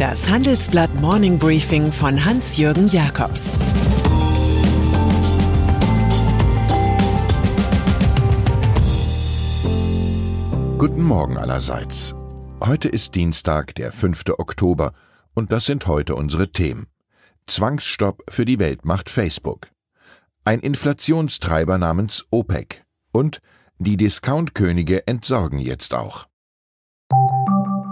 Das Handelsblatt Morning Briefing von Hans-Jürgen Jakobs Guten Morgen allerseits. Heute ist Dienstag, der 5. Oktober, und das sind heute unsere Themen. Zwangsstopp für die Weltmacht Facebook. Ein Inflationstreiber namens OPEC. Und die Discountkönige entsorgen jetzt auch.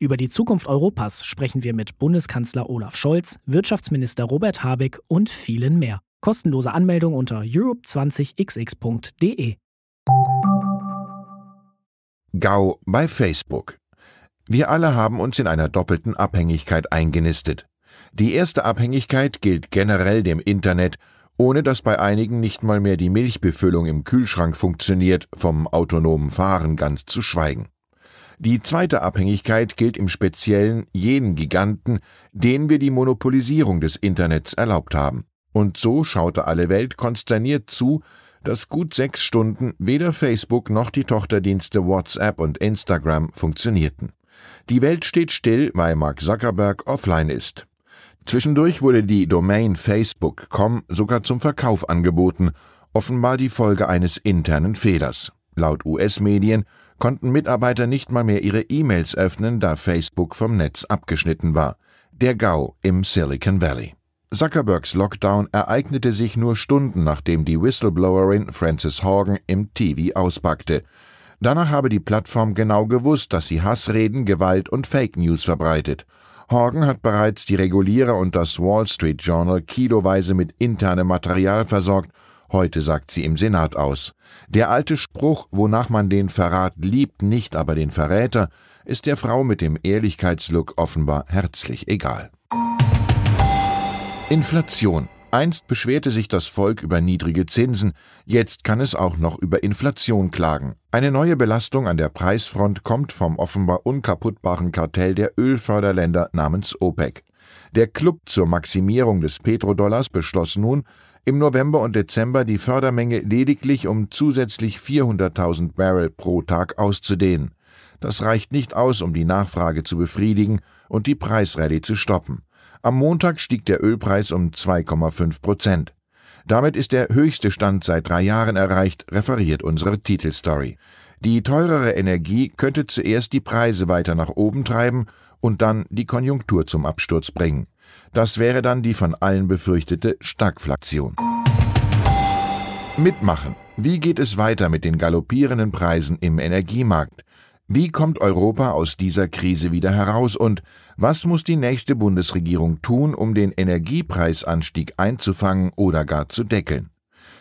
Über die Zukunft Europas sprechen wir mit Bundeskanzler Olaf Scholz, Wirtschaftsminister Robert Habeck und vielen mehr. Kostenlose Anmeldung unter europe20xx.de. GAU bei Facebook. Wir alle haben uns in einer doppelten Abhängigkeit eingenistet. Die erste Abhängigkeit gilt generell dem Internet, ohne dass bei einigen nicht mal mehr die Milchbefüllung im Kühlschrank funktioniert, vom autonomen Fahren ganz zu schweigen. Die zweite Abhängigkeit gilt im Speziellen jenen Giganten, denen wir die Monopolisierung des Internets erlaubt haben. Und so schaute alle Welt konsterniert zu, dass gut sechs Stunden weder Facebook noch die Tochterdienste WhatsApp und Instagram funktionierten. Die Welt steht still, weil Mark Zuckerberg offline ist. Zwischendurch wurde die Domain Facebook.com sogar zum Verkauf angeboten, offenbar die Folge eines internen Fehlers. Laut US-Medien konnten Mitarbeiter nicht mal mehr ihre E-Mails öffnen, da Facebook vom Netz abgeschnitten war. Der GAU im Silicon Valley. Zuckerbergs Lockdown ereignete sich nur Stunden nachdem die Whistleblowerin Frances Horgan im TV auspackte. Danach habe die Plattform genau gewusst, dass sie Hassreden, Gewalt und Fake News verbreitet. Horgan hat bereits die Regulierer und das Wall Street Journal kiloweise mit internem Material versorgt Heute sagt sie im Senat aus. Der alte Spruch, wonach man den Verrat liebt, nicht aber den Verräter, ist der Frau mit dem Ehrlichkeitslook offenbar herzlich egal. Inflation. Einst beschwerte sich das Volk über niedrige Zinsen, jetzt kann es auch noch über Inflation klagen. Eine neue Belastung an der Preisfront kommt vom offenbar unkaputtbaren Kartell der Ölförderländer namens OPEC. Der Club zur Maximierung des Petrodollars beschloss nun, im November und Dezember die Fördermenge lediglich um zusätzlich 400.000 Barrel pro Tag auszudehnen. Das reicht nicht aus, um die Nachfrage zu befriedigen und die Preisrallye zu stoppen. Am Montag stieg der Ölpreis um 2,5 Prozent. Damit ist der höchste Stand seit drei Jahren erreicht, referiert unsere Titelstory. Die teurere Energie könnte zuerst die Preise weiter nach oben treiben und dann die Konjunktur zum Absturz bringen. Das wäre dann die von allen befürchtete Stagflation. Mitmachen. Wie geht es weiter mit den galoppierenden Preisen im Energiemarkt? Wie kommt Europa aus dieser Krise wieder heraus und was muss die nächste Bundesregierung tun, um den Energiepreisanstieg einzufangen oder gar zu deckeln?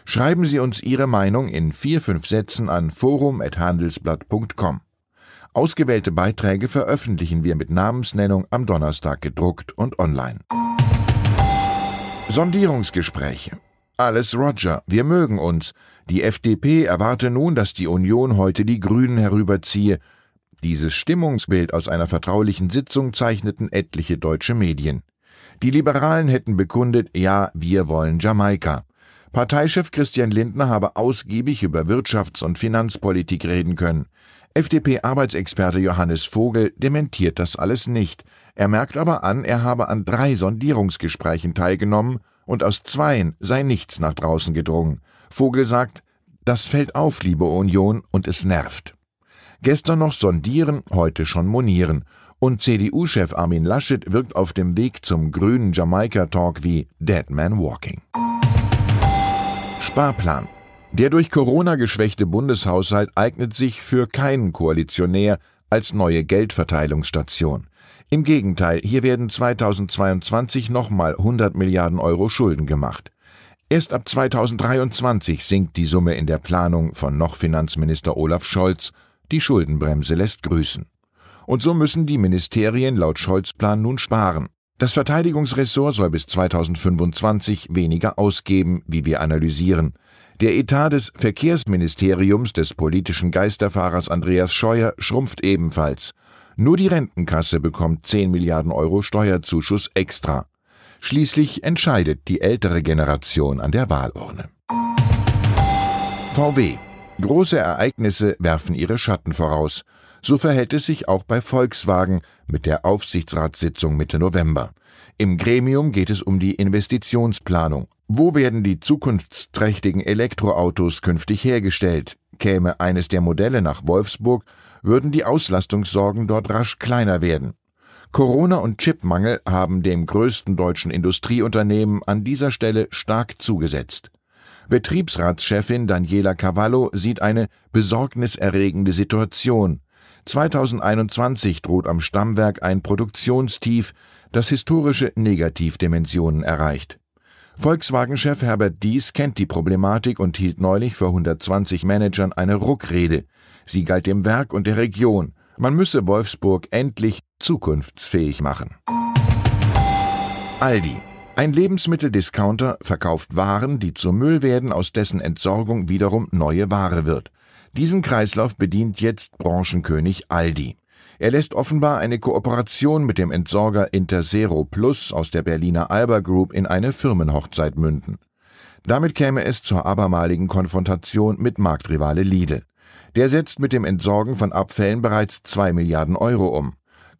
Schreiben Sie uns Ihre Meinung in vier, fünf Sätzen an forum.handelsblatt.com. Ausgewählte Beiträge veröffentlichen wir mit Namensnennung am Donnerstag gedruckt und online. Sondierungsgespräche. Alles Roger, wir mögen uns. Die FDP erwarte nun, dass die Union heute die Grünen herüberziehe. Dieses Stimmungsbild aus einer vertraulichen Sitzung zeichneten etliche deutsche Medien. Die Liberalen hätten bekundet, ja, wir wollen Jamaika. Parteichef Christian Lindner habe ausgiebig über Wirtschafts- und Finanzpolitik reden können. FDP-Arbeitsexperte Johannes Vogel dementiert das alles nicht. Er merkt aber an, er habe an drei Sondierungsgesprächen teilgenommen und aus zweien sei nichts nach draußen gedrungen. Vogel sagt, das fällt auf, liebe Union, und es nervt. Gestern noch sondieren, heute schon monieren. Und CDU-Chef Armin Laschet wirkt auf dem Weg zum grünen Jamaika-Talk wie Dead Man Walking. Sparplan. Der durch Corona geschwächte Bundeshaushalt eignet sich für keinen Koalitionär als neue Geldverteilungsstation. Im Gegenteil, hier werden 2022 nochmal 100 Milliarden Euro Schulden gemacht. Erst ab 2023 sinkt die Summe in der Planung von noch Finanzminister Olaf Scholz. Die Schuldenbremse lässt grüßen. Und so müssen die Ministerien laut Scholz Plan nun sparen. Das Verteidigungsressort soll bis 2025 weniger ausgeben, wie wir analysieren. Der Etat des Verkehrsministeriums des politischen Geisterfahrers Andreas Scheuer schrumpft ebenfalls. Nur die Rentenkasse bekommt 10 Milliarden Euro Steuerzuschuss extra. Schließlich entscheidet die ältere Generation an der Wahlurne. VW. Große Ereignisse werfen ihre Schatten voraus. So verhält es sich auch bei Volkswagen mit der Aufsichtsratssitzung Mitte November. Im Gremium geht es um die Investitionsplanung. Wo werden die zukunftsträchtigen Elektroautos künftig hergestellt? Käme eines der Modelle nach Wolfsburg, würden die Auslastungssorgen dort rasch kleiner werden. Corona und Chipmangel haben dem größten deutschen Industrieunternehmen an dieser Stelle stark zugesetzt. Betriebsratschefin Daniela Cavallo sieht eine besorgniserregende Situation. 2021 droht am Stammwerk ein Produktionstief, das historische Negativdimensionen erreicht. Volkswagen-Chef Herbert Dies kennt die Problematik und hielt neulich vor 120 Managern eine Ruckrede. Sie galt dem Werk und der Region. Man müsse Wolfsburg endlich zukunftsfähig machen. Aldi. Ein Lebensmitteldiscounter verkauft Waren, die zu Müll werden, aus dessen Entsorgung wiederum neue Ware wird. Diesen Kreislauf bedient jetzt Branchenkönig Aldi. Er lässt offenbar eine Kooperation mit dem Entsorger Interzero Plus aus der Berliner Alba Group in eine Firmenhochzeit münden. Damit käme es zur abermaligen Konfrontation mit Marktrivale Lidl. Der setzt mit dem Entsorgen von Abfällen bereits zwei Milliarden Euro um.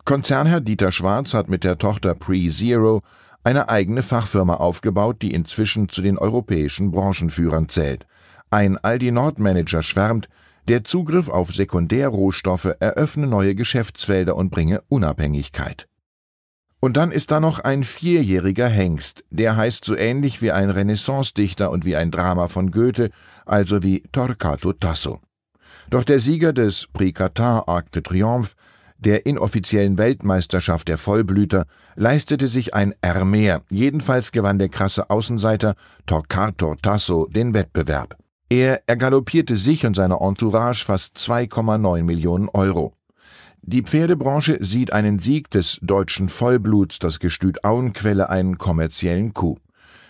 Konzernherr Dieter Schwarz hat mit der Tochter PreZero eine eigene Fachfirma aufgebaut, die inzwischen zu den europäischen Branchenführern zählt. Ein Aldi Nord Manager schwärmt, der Zugriff auf Sekundärrohstoffe eröffne neue Geschäftsfelder und bringe Unabhängigkeit. Und dann ist da noch ein vierjähriger Hengst, der heißt so ähnlich wie ein Renaissance-Dichter und wie ein Drama von Goethe, also wie Torquato Tasso. Doch der Sieger des Prix Qatar Arc de Triomphe, der inoffiziellen Weltmeisterschaft der Vollblüter, leistete sich ein R mehr, jedenfalls gewann der krasse Außenseiter Torquato Tasso den Wettbewerb. Er ergaloppierte sich und seine Entourage fast 2,9 Millionen Euro. Die Pferdebranche sieht einen Sieg des deutschen Vollbluts, das Gestüt Auenquelle, einen kommerziellen Coup.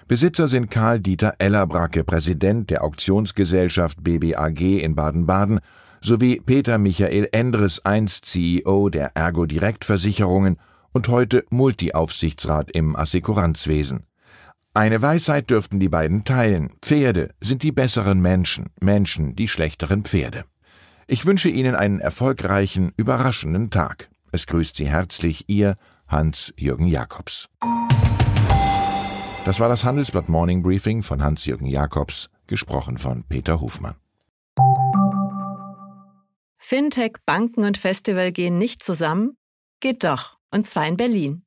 Besitzer sind Karl Dieter Ellerbracke, Präsident der Auktionsgesellschaft BBAG in Baden-Baden, sowie Peter Michael Endres, einst CEO der Ergo Direktversicherungen und heute Multiaufsichtsrat im Assekuranzwesen. Eine Weisheit dürften die beiden teilen. Pferde sind die besseren Menschen, Menschen die schlechteren Pferde. Ich wünsche Ihnen einen erfolgreichen, überraschenden Tag. Es grüßt Sie herzlich Ihr Hans-Jürgen Jakobs. Das war das Handelsblatt Morning Briefing von Hans-Jürgen Jakobs, gesprochen von Peter Hofmann. Fintech, Banken und Festival gehen nicht zusammen? Geht doch, und zwar in Berlin.